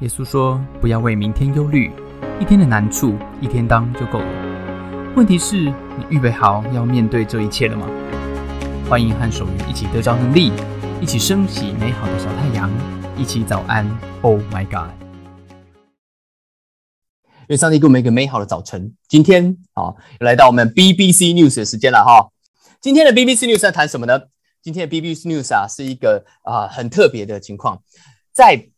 耶稣说：“不要为明天忧虑，一天的难处一天当就够了。问题是，你预备好要面对这一切了吗？”欢迎和守愚一起得着能力，一起升起美好的小太阳，一起早安。Oh my God！愿上帝给我们一个美好的早晨。今天啊，又来到我们 BBC News 的时间了哈。今天的 BBC News 在谈什么呢？今天的 BBC News 啊，是一个啊很特别的情况，在。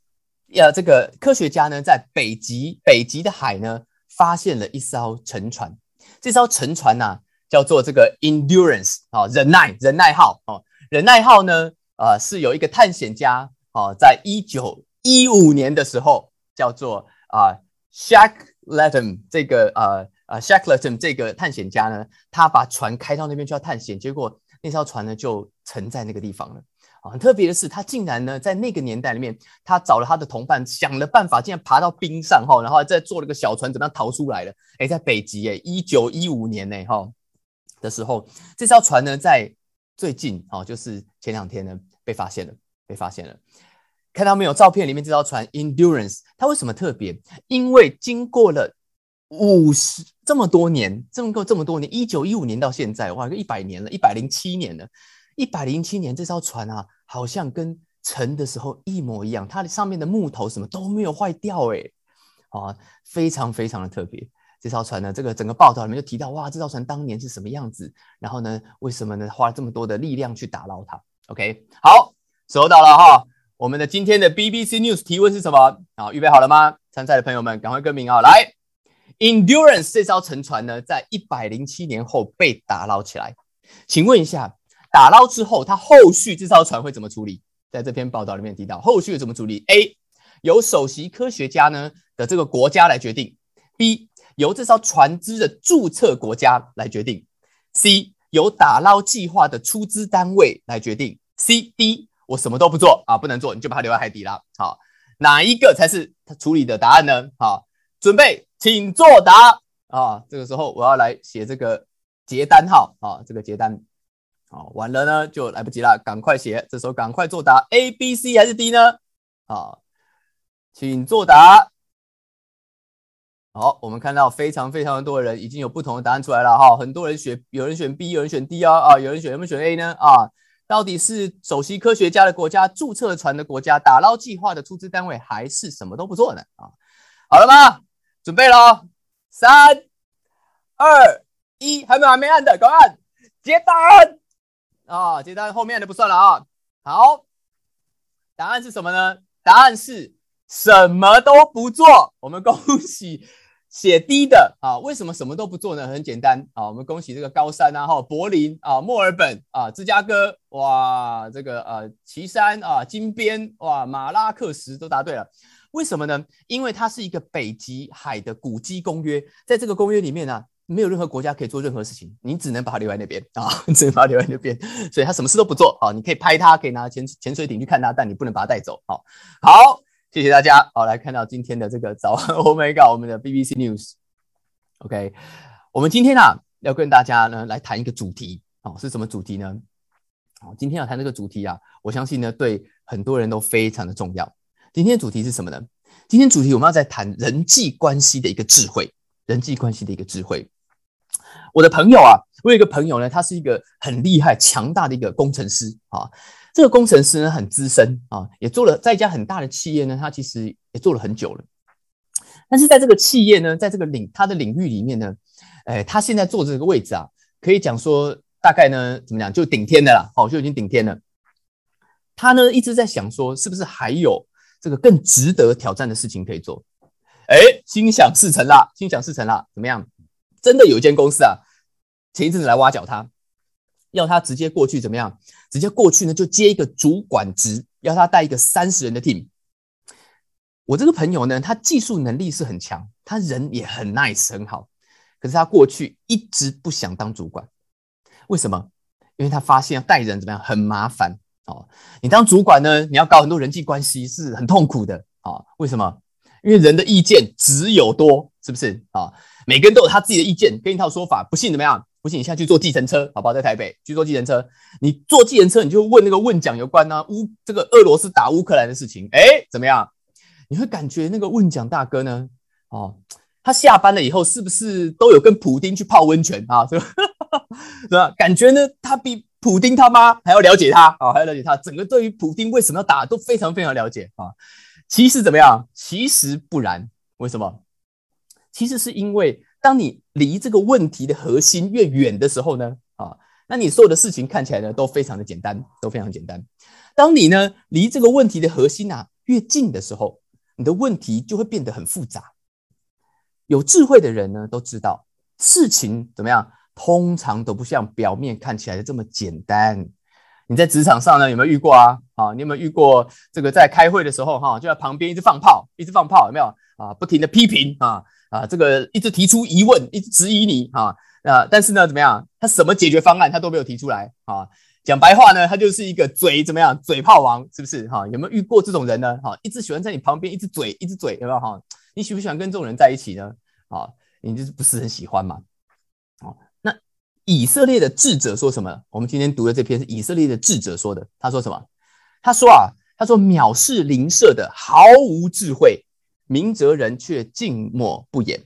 呀，这个科学家呢，在北极北极的海呢，发现了一艘沉船。这艘沉船呢，叫做这个 Endurance 啊，忍耐忍耐号哦，忍耐号呢，呃，是有一个探险家哦，在一九一五年的时候，叫做啊 Shackleton 这个呃呃 Shackleton 这个探险家呢，他把船开到那边去要探险，结果那艘船呢就沉在那个地方了。很特别的是，他竟然呢，在那个年代里面，他找了他的同伴，想了办法，竟然爬到冰上哈，然后再坐了个小船，怎么样逃出来了？哎，在北极哎，一九一五年呢哈的时候，这艘船呢，在最近哦，就是前两天呢，被发现了，被发现了。看到没有？照片里面这艘船 Endurance，它为什么特别？因为经过了五十这么多年，这么过这么多年，一九一五年到现在，哇，一百年了，一百零七年了。一百零七年，这艘船啊，好像跟沉的时候一模一样，它的上面的木头什么都没有坏掉，哎，啊，非常非常的特别。这艘船呢，这个整个报道里面就提到，哇，这艘船当年是什么样子？然后呢，为什么呢？花了这么多的力量去打捞它？OK，好，收到了哈。我们的今天的 BBC News 提问是什么？好，预备好了吗？参赛的朋友们，赶快更名啊！来，Endurance 这艘沉船呢，在一百零七年后被打捞起来，请问一下。打捞之后，他后续这艘船会怎么处理？在这篇报道里面提到，后续怎么处理？A 由首席科学家呢的这个国家来决定；B 由这艘船只的注册国家来决定；C 由打捞计划的出资单位来决定；C、D 我什么都不做啊，不能做，你就把它留在海底了。好，哪一个才是他处理的答案呢？好，准备，请作答啊！这个时候我要来写这个结单号啊，这个结单。好，完了呢就来不及了，赶快写，这时候赶快作答，A、B、C 还是 D 呢？好，请作答。好，我们看到非常非常多的人已经有不同的答案出来了哈，很多人选，有人选 B，有人选 D 啊啊，有人选有没有选 A 呢？啊，到底是首席科学家的国家、注册船的国家、打捞计划的出资单位，还是什么都不做呢？啊，好了吗？准备了，三、二、一，还没有还没按的，快按，接单。啊，接单后面的不算了啊。好，答案是什么呢？答案是什么都不做。我们恭喜写低的啊。为什么什么都不做呢？很简单啊。我们恭喜这个高山啊，哈，柏林啊，墨尔本啊，芝加哥，哇，这个呃，岐山啊，金边，哇，马拉克什都答对了。为什么呢？因为它是一个北极海的古迹公约，在这个公约里面呢。没有任何国家可以做任何事情，你只能把它留在那边啊，只能把它留在那边，所以他什么事都不做啊。你可以拍它，可以拿潜潜水艇去看它，但你不能把它带走。好，好，谢谢大家。好，来看到今天的这个早安，Oh my God，我们的 BBC News。OK，我们今天啊要跟大家呢来谈一个主题，哦，是什么主题呢？好，今天要谈这个主题啊，我相信呢对很多人都非常的重要。今天的主题是什么呢？今天主题我们要在谈人际关系的一个智慧，人际关系的一个智慧。我的朋友啊，我有一个朋友呢，他是一个很厉害、强大的一个工程师啊。这个工程师呢，很资深啊，也做了在一家很大的企业呢，他其实也做了很久了。但是在这个企业呢，在这个领他的领域里面呢，哎，他现在坐这个位置啊，可以讲说大概呢，怎么讲，就顶天的啦，哦，就已经顶天了。他呢一直在想说，是不是还有这个更值得挑战的事情可以做？哎，心想事成啦，心想事成啦，怎么样？真的有一间公司啊，前一阵子来挖角他，要他直接过去怎么样？直接过去呢，就接一个主管职，要他带一个三十人的 team。我这个朋友呢，他技术能力是很强，他人也很 nice 很好，可是他过去一直不想当主管，为什么？因为他发现要带人怎么样很麻烦哦。你当主管呢，你要搞很多人际关系，是很痛苦的啊。为什么？因为人的意见只有多，是不是啊？每个人都有他自己的意见跟一套说法，不信怎么样？不信你现在去坐计程车，好不好？在台北去坐计程车，你坐计程车，你就问那个问讲有关呢乌这个俄罗斯打乌克兰的事情，哎，怎么样？你会感觉那个问讲大哥呢，哦，他下班了以后是不是都有跟普丁去泡温泉啊？是吧？是吧？感觉呢，他比普丁他妈还要了解他啊，还要了解他，整个对于普丁为什么要打都非常非常了解啊。其实怎么样？其实不然，为什么？其实是因为当你离这个问题的核心越远的时候呢，啊，那你所有的事情看起来呢都非常的简单，都非常简单。当你呢离这个问题的核心啊越近的时候，你的问题就会变得很复杂。有智慧的人呢都知道，事情怎么样，通常都不像表面看起来的这么简单。你在职场上呢有没有遇过啊？啊，你有没有遇过这个在开会的时候哈，就在旁边一直放炮，一直放炮，有没有啊？不停的批评啊啊，这个一直提出疑问，一直质疑你啊啊，但是呢怎么样，他什么解决方案他都没有提出来啊。讲白话呢，他就是一个嘴怎么样，嘴炮王，是不是哈？有没有遇过这种人呢？哈，一直喜欢在你旁边，一直嘴，一直嘴，有没有哈？你喜不喜欢跟这种人在一起呢？啊，你就是不是很喜欢嘛？好，那以色列的智者说什么？我们今天读的这篇是以色列的智者说的。他说什么？他说啊，他说藐视邻舍的毫无智慧，明哲人却静默不言。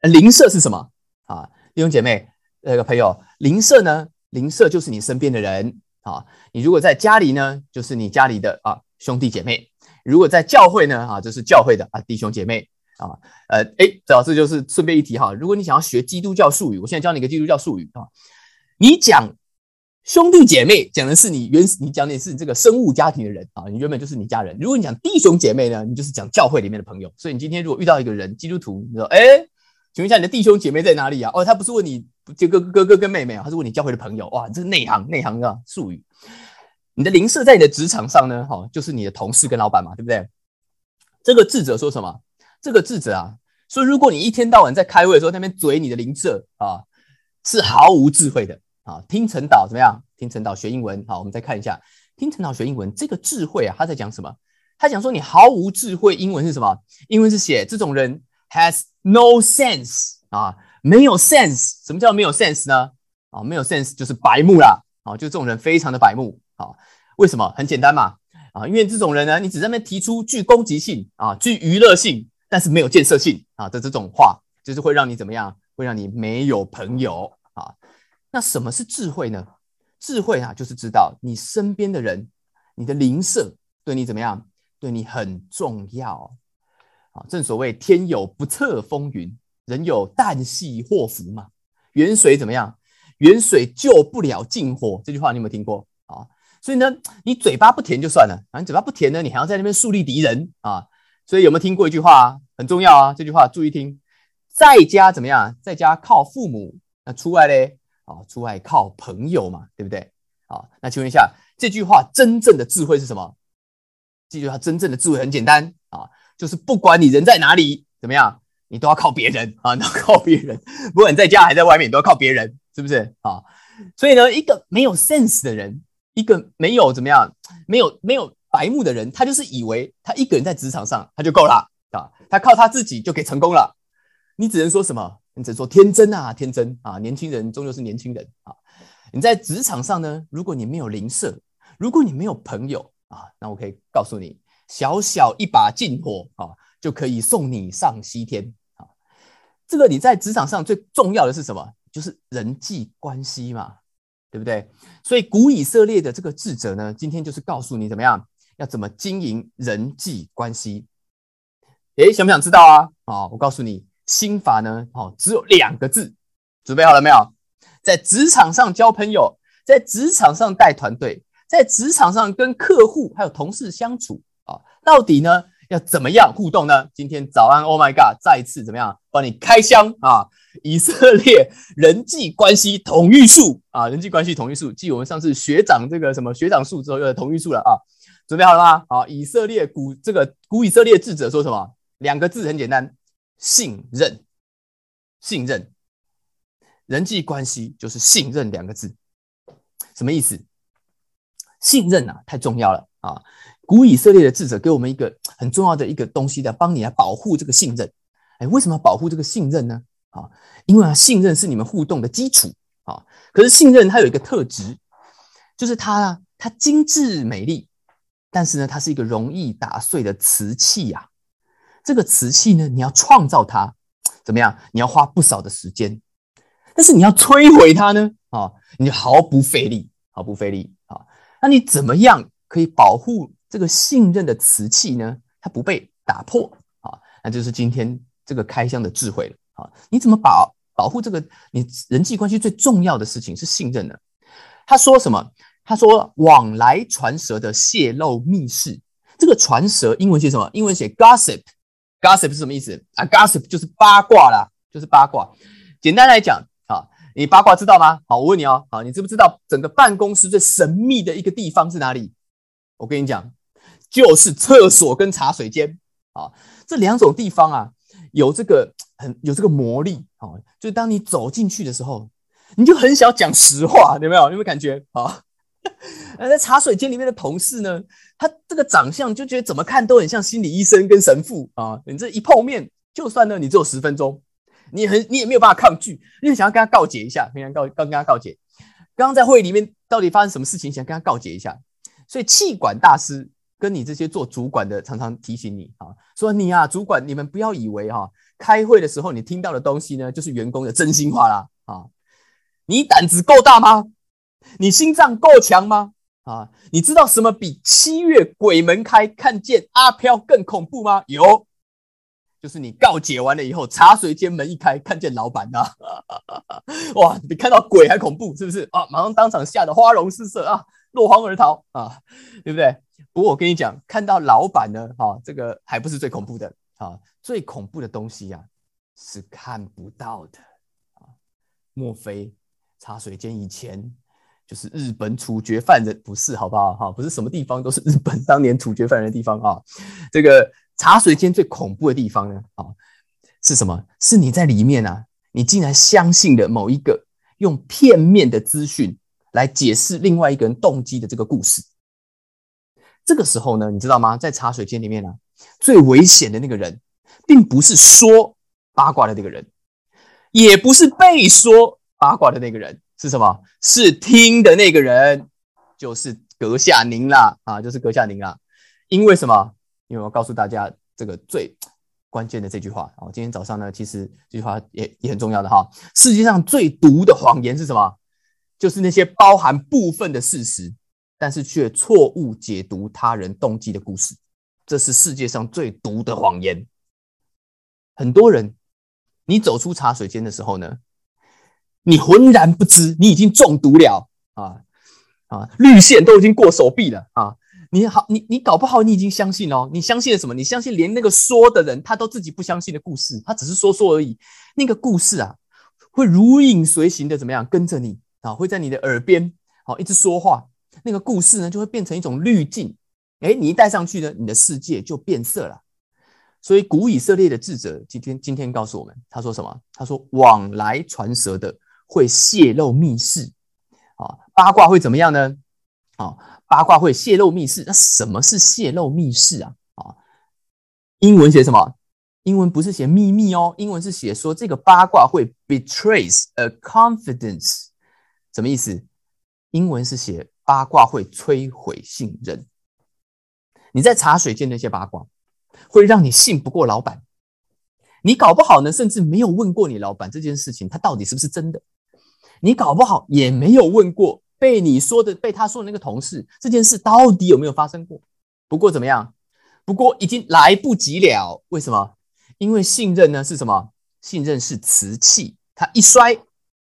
邻舍是什么啊？弟兄姐妹，那个朋友，邻舍呢？邻舍就是你身边的人啊，你如果在家里呢，就是你家里的啊兄弟姐妹；如果在教会呢，啊就是教会的啊弟兄姐妹啊。呃，哎，老师就是顺便一提哈，如果你想要学基督教术语，我现在教你一个基督教术语啊。你讲兄弟姐妹，讲的是你原你讲的是你这个生物家庭的人啊，你原本就是你家人。如果你讲弟兄姐妹呢，你就是讲教会里面的朋友。所以你今天如果遇到一个人基督徒，你说哎，请问一下你的弟兄姐妹在哪里啊？哦，他不是问你。就哥哥哥跟妹妹啊，他是问你教会的朋友哇，这是内行内行的术语。你的邻舍在你的职场上呢，哈，就是你的同事跟老板嘛，对不对？这个智者说什么？这个智者啊，说如果你一天到晚在开会的时候那边嘴你的邻舍啊，是毫无智慧的啊。听陈导怎么样？听陈导学英文好，我们再看一下，听陈导学英文这个智慧啊，他在讲什么？他讲说你毫无智慧，英文是什么？英文是写这种人 has no sense 啊。没有 sense，什么叫没有 sense 呢？啊，没有 sense 就是白目啦，啊，就这种人非常的白目，啊，为什么？很简单嘛，啊，因为这种人呢，你只在那边提出具攻击性啊，具娱乐性，但是没有建设性啊的这种话，就是会让你怎么样？会让你没有朋友。那什么是智慧呢？智慧啊，就是知道你身边的人，你的邻舍对你怎么样？对你很重要啊。正所谓天有不测风云。人有旦夕祸福嘛，远水怎么样？远水救不了近火，这句话你有没有听过啊？所以呢，你嘴巴不甜就算了，啊，你嘴巴不甜呢，你还要在那边树立敌人啊？所以有没有听过一句话？很重要啊，这句话注意听，在家怎么样？在家靠父母，那出外嘞？啊，出外靠朋友嘛，对不对？啊，那请问一下，这句话真正的智慧是什么？这句话真正的智慧很简单啊，就是不管你人在哪里，怎么样？你都要靠别人啊，都要靠别人，不管你在家还在外面，都要靠别人，是不是啊？所以呢，一个没有 sense 的人，一个没有怎么样，没有没有白目的人，他就是以为他一个人在职场上他就够了啊，他靠他自己就可以成功了。你只能说什么？你只能说天真啊，天真啊！年轻人终究是年轻人啊。你在职场上呢，如果你没有邻舍，如果你没有朋友啊，那我可以告诉你，小小一把劲火啊，就可以送你上西天啊。这个你在职场上最重要的是什么？就是人际关系嘛，对不对？所以古以色列的这个智者呢，今天就是告诉你怎么样，要怎么经营人际关系。诶，想不想知道啊？啊，我告诉你，心法呢，哦，只有两个字，准备好了没有？在职场上交朋友，在职场上带团队，在职场上跟客户还有同事相处啊，到底呢？要怎么样互动呢？今天早安，Oh my God，再一次怎么样帮你开箱啊？以色列人际关系统御术啊，人际关系统御术，继我们上次学长这个什么学长术之后，又统御术了啊！准备好了吗？好，以色列古这个古以色列智者说什么？两个字很简单，信任。信任，人际关系就是信任两个字，什么意思？信任啊，太重要了啊！古以色列的智者给我们一个 很重要的一个东西，来帮你来保护这个信任。哎，为什么保护这个信任呢？啊，因为啊，信任是你们互动的基础啊。可是信任它有一个特质，就是它啊，它精致美丽，但是呢，它是一个容易打碎的瓷器呀。这个瓷器呢，你要创造它，怎么样？你要花不少的时间。但是你要摧毁它呢？啊，你毫不费力，毫不费力啊。那你怎么样可以保护这个信任的瓷器呢？它不被打破啊？那就是今天这个开箱的智慧了啊！你怎么保保护这个你人际关系最重要的事情是信任呢？他说什么？他说往来传舌的泄露密室。这个传舌英文写什么？英文写 gossip Gossip 是什么意思啊？gossip 就是八卦啦，就是八卦。简单来讲啊。你八卦知道吗？好，我问你哦，好，你知不知道整个办公室最神秘的一个地方是哪里？我跟你讲，就是厕所跟茶水间啊，这两种地方啊，有这个很有这个魔力啊，就当你走进去的时候，你就很想讲实话，有没有？有没有感觉啊？那，在茶水间里面的同事呢，他这个长相就觉得怎么看都很像心理医生跟神父啊，你这一碰面，就算呢你只有十分钟。你很，你也没有办法抗拒，因为想要跟他告解一下，跟他告，刚跟他告解。刚刚在会议里面到底发生什么事情，想跟他告解一下。所以气管大师跟你这些做主管的，常常提醒你啊，说你啊，主管，你们不要以为哈，开会的时候你听到的东西呢，就是员工的真心话啦啊。你胆子够大吗？你心脏够强吗？啊，你知道什么比七月鬼门开看见阿飘更恐怖吗？有。就是你告解完了以后，茶水间门一开，看见老板呐，哇，比看到鬼还恐怖，是不是啊？马上当场吓得花容失色啊，落荒而逃啊，对不对？不过我跟你讲，看到老板呢，哈，这个还不是最恐怖的啊，最恐怖的东西呀是看不到的啊。莫非茶水间以前就是日本处决犯人？不是，好不好？哈，不是什么地方都是日本当年处决犯人的地方啊，这个。茶水间最恐怖的地方呢？啊，是什么？是你在里面啊，你竟然相信了某一个用片面的资讯来解释另外一个人动机的这个故事。这个时候呢，你知道吗？在茶水间里面呢，最危险的那个人，并不是说八卦的那个人，也不是被说八卦的那个人，是什么？是听的那个人，就是阁下您啦，啊，就是阁下您啦。因为什么？因为我告诉大家这个最关键的这句话，哦，今天早上呢，其实这句话也也很重要的哈。世界上最毒的谎言是什么？就是那些包含部分的事实，但是却错误解读他人动机的故事。这是世界上最毒的谎言。很多人，你走出茶水间的时候呢，你浑然不知，你已经中毒了啊啊，绿线都已经过手臂了啊。你好，你你搞不好你已经相信哦，你相信了什么？你相信连那个说的人他都自己不相信的故事，他只是说说而已。那个故事啊，会如影随形的怎么样跟着你啊？会在你的耳边好一直说话。那个故事呢，就会变成一种滤镜。哎，你一戴上去呢，你的世界就变色了。所以古以色列的智者今天今天告诉我们，他说什么？他说往来传舌的会泄露密室啊，八卦会怎么样呢？啊？八卦会泄露密室，那什么是泄露密室啊？啊，英文写什么？英文不是写秘密哦，英文是写说这个八卦会 betrays a confidence，什么意思？英文是写八卦会摧毁信任。你在茶水间那些八卦，会让你信不过老板。你搞不好呢，甚至没有问过你老板这件事情，他到底是不是真的？你搞不好也没有问过。被你说的，被他说的那个同事，这件事到底有没有发生过？不过怎么样？不过已经来不及了。为什么？因为信任呢是什么？信任是瓷器，它一摔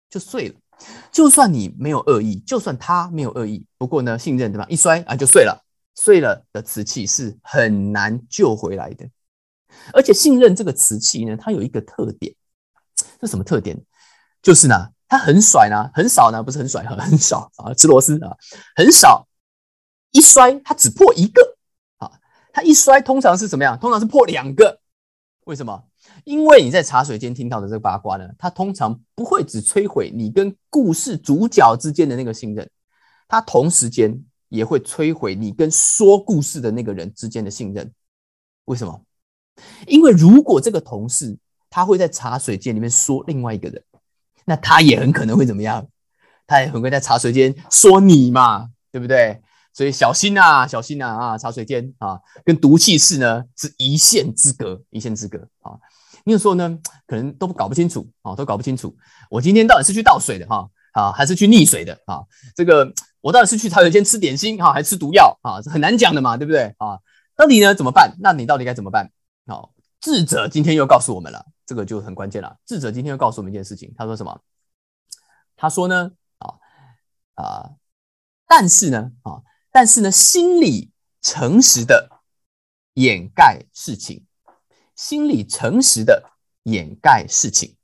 就碎了。就算你没有恶意，就算他没有恶意，不过呢，信任对吧？一摔啊就碎了。碎了的瓷器是很难救回来的。而且信任这个瓷器呢，它有一个特点，这什么特点？就是呢。他很甩呢，很少呢，不是很甩，很少啊，吃螺丝啊，很少，一摔他只破一个啊，他一摔通常是怎么样？通常是破两个，为什么？因为你在茶水间听到的这个八卦呢，它通常不会只摧毁你跟故事主角之间的那个信任，它同时间也会摧毁你跟说故事的那个人之间的信任。为什么？因为如果这个同事他会在茶水间里面说另外一个人。那他也很可能会怎么样？他也很会在茶水间说你嘛，对不对？所以小心呐，小心呐啊！茶水间啊，跟毒气室呢是一线之隔，一线之隔啊。你有时候呢，可能都搞不清楚啊，都搞不清楚。我今天到底是去倒水的哈啊，还是去溺水的啊？这个我到底是去茶水间吃点心哈，还是吃毒药啊？很难讲的嘛，对不对啊？到底呢怎么办？那你到底该怎么办？好，智者今天又告诉我们了，这个就很关键了。智者今天又告诉我们一件事情，他说什么？他说呢啊啊，但是呢啊。但是呢，心里诚实的掩盖事情，心里诚实的掩盖事情。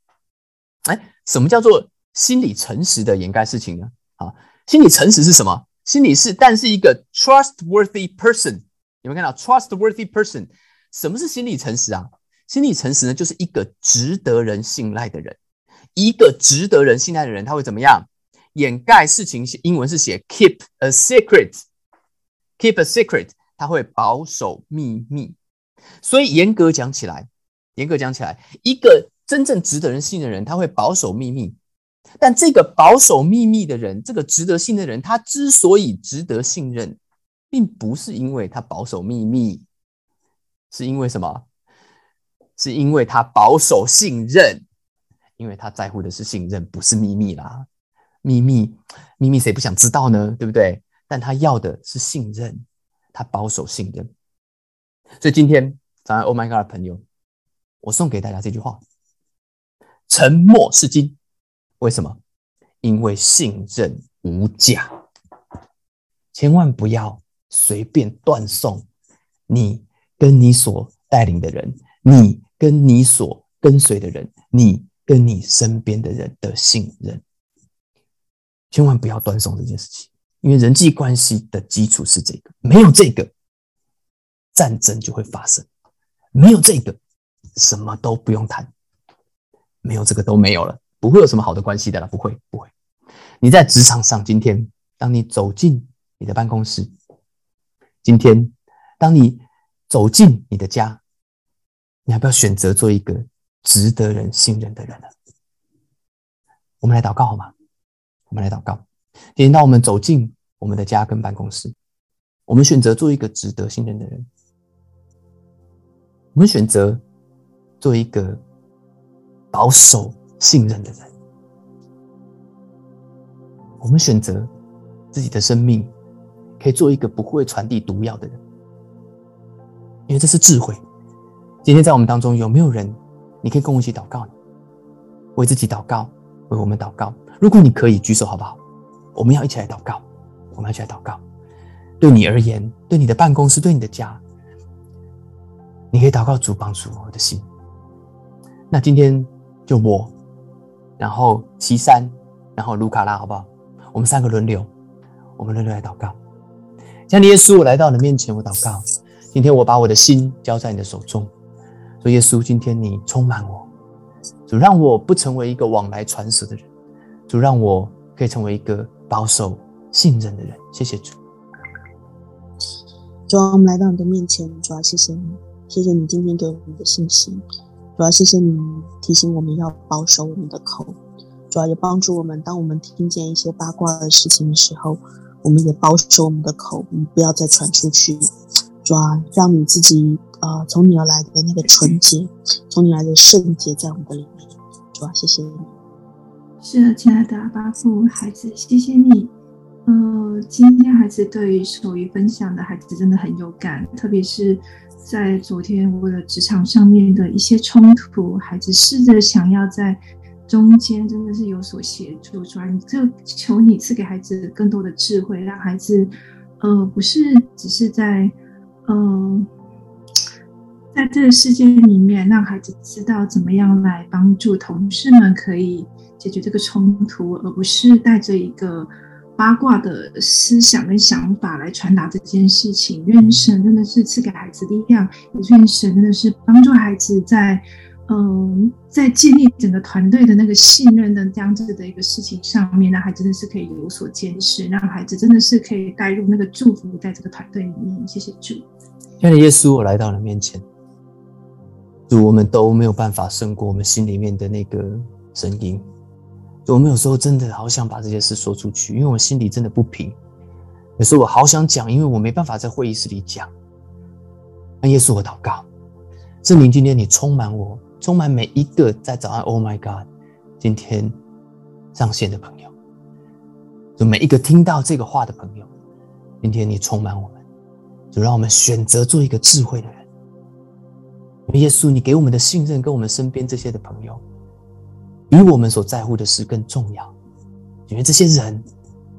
哎，什么叫做心理诚实的掩盖事情呢？啊，心理诚实是什么？心里是，但是一个 trustworthy person，有没有看到 trustworthy person？什么是心理诚实啊？心理诚实呢，就是一个值得人信赖的人。一个值得人信赖的人，他会怎么样？掩盖事情，英文是写 keep a secret。Keep a secret，他会保守秘密，所以严格讲起来，严格讲起来，一个真正值得人信的人，他会保守秘密。但这个保守秘密的人，这个值得信的人，他之所以值得信任，并不是因为他保守秘密，是因为什么？是因为他保守信任，因为他在乎的是信任，不是秘密啦。秘密，秘密谁不想知道呢？对不对？但他要的是信任，他保守信任。所以今天早上，Oh my God，朋友，我送给大家这句话：沉默是金。为什么？因为信任无价。千万不要随便断送你跟你所带领的人，你跟你所跟随的人，你跟你身边的人的信任。千万不要断送这件事情。因为人际关系的基础是这个，没有这个，战争就会发生；没有这个，什么都不用谈；没有这个都没有了，不会有什么好的关系的了，不会，不会。你在职场上，今天当你走进你的办公室，今天当你走进你的家，你要不要选择做一个值得人信任的人呢？我们来祷告好吗？我们来祷告。今天，当我们走进我们的家跟办公室，我们选择做一个值得信任的人。我们选择做一个保守信任的人。我们选择自己的生命可以做一个不会传递毒药的人，因为这是智慧。今天在我们当中有没有人，你可以跟我一起祷告呢，为自己祷告，为我们祷告。如果你可以举手，好不好？我们要一起来祷告，我们要一起来祷告。对你而言，对你的办公室，对你的家，你可以祷告主帮助我的心。那今天就我，然后齐山，然后卢卡拉，好不好？我们三个轮流，我们轮流来祷告。像耶稣，我来到你面前，我祷告。今天我把我的心交在你的手中，说耶稣，今天你充满我，主让我不成为一个往来传舌的人，主让我可以成为一个。保守信任的人，谢谢主。主啊，我们来到你的面前，主啊，谢谢你，谢谢你今天给我们的信息。主啊，谢谢你提醒我们要保守我们的口。主啊，也帮助我们，当我们听见一些八卦的事情的时候，我们也保守我们的口，不要再传出去。主啊，让你自己啊，从你而来的那个纯洁，从你来的圣洁在我们的里面。主啊，谢谢你。是的，亲爱的阿巴父孩子，谢谢你。呃，今天孩子对于手语分享的孩子真的很有感，特别是在昨天为了职场上面的一些冲突，孩子试着想要在中间真的是有所协助。主啊，你就求你赐给孩子更多的智慧，让孩子呃不是只是在呃这个世界里面，让孩子知道怎么样来帮助同事们可以。解决这个冲突，而不是带着一个八卦的思想跟想法来传达这件事情。愿神真的是赐给孩子力量，也愿神真的是帮助孩子在，嗯，在建立整个团队的那个信任的这样子的一个事情上面，让孩子真的是可以有所坚持，让孩子真的是可以带入那个祝福在这个团队里面。谢谢主，亲爱的耶稣，我来到了面前，主，我们都没有办法胜过我们心里面的那个声音。我们有时候真的好想把这些事说出去，因为我心里真的不平。有时候我好想讲，因为我没办法在会议室里讲。那耶稣，我祷告，圣灵，今天你充满我，充满每一个在早安，Oh my God，今天上线的朋友，就每一个听到这个话的朋友，今天你充满我们，就让我们选择做一个智慧的人。耶稣，你给我们的信任，跟我们身边这些的朋友，比我们所在乎的事更重要。因为这些人，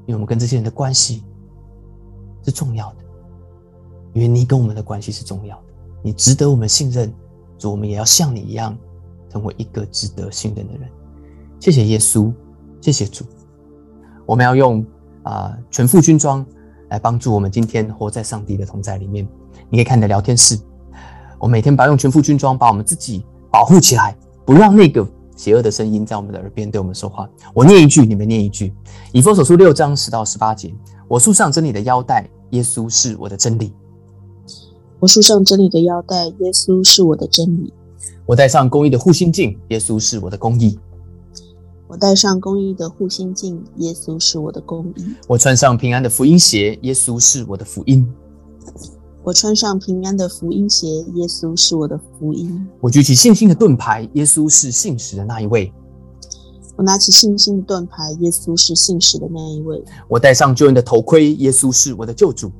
因为我们跟这些人的关系是重要的。因为你跟我们的关系是重要的，你值得我们信任，主，我们也要像你一样，成为一个值得信任的人。谢谢耶稣，谢谢主。我们要用啊全副军装来帮助我们今天活在上帝的同在里面。你可以看你的聊天室，我每天把用全副军装把我们自己保护起来，不让那个邪恶的声音在我们的耳边对我们说话。我念一句，你们念一句。以弗所书六章十到十八节，我束上真理的腰带，耶稣是我的真理。我束上真理的腰带，耶稣是我的真理；我戴上公义的护心镜，耶稣是我的公义；我戴上公义的护心镜，耶稣是我的公义；我穿上平安的福音鞋，耶稣是我的福音；我穿上平安的福音鞋，耶稣是我的福音；我举起信心的盾牌，耶稣是信实的那一位；我拿起信心的盾牌，耶稣是信实的那一位；我戴上救恩的头盔，耶稣是我的救主。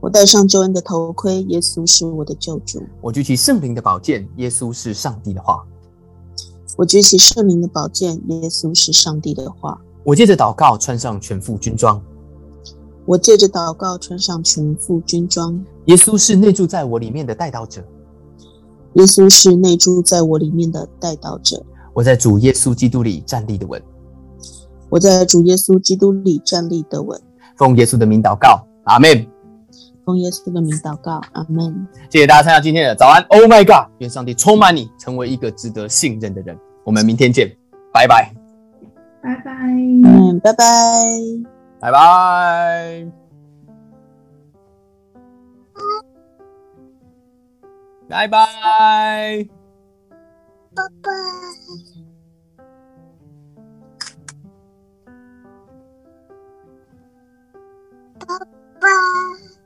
我戴上救恩的头盔，耶稣是我的救主。我举起圣灵的宝剑，耶稣是上帝的话。我举起圣灵的宝剑，耶稣是上帝的话。我借着祷告穿上全副军装。我借着祷告穿上全副军装。耶稣是内住在我里面的带导者。耶稣是内住在我里面的带导者。我在主耶稣基督里站立的稳。我在主耶稣基督里站立的稳。奉耶稣的名祷告，阿门。奉耶稣的名祷告，阿门。谢谢大家参加今天的早安。Oh my God！愿上帝充满你，成为一个值得信任的人。我们明天见，拜拜，拜拜，嗯，拜拜，拜拜，拜拜，拜拜。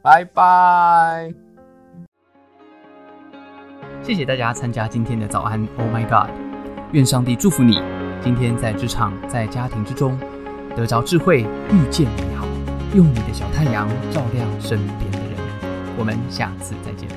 拜拜拜！谢谢大家参加今天的早安，Oh my God！愿上帝祝福你，今天在职场、在家庭之中得着智慧，遇见美好，用你的小太阳照亮身边的人。我们下次再见。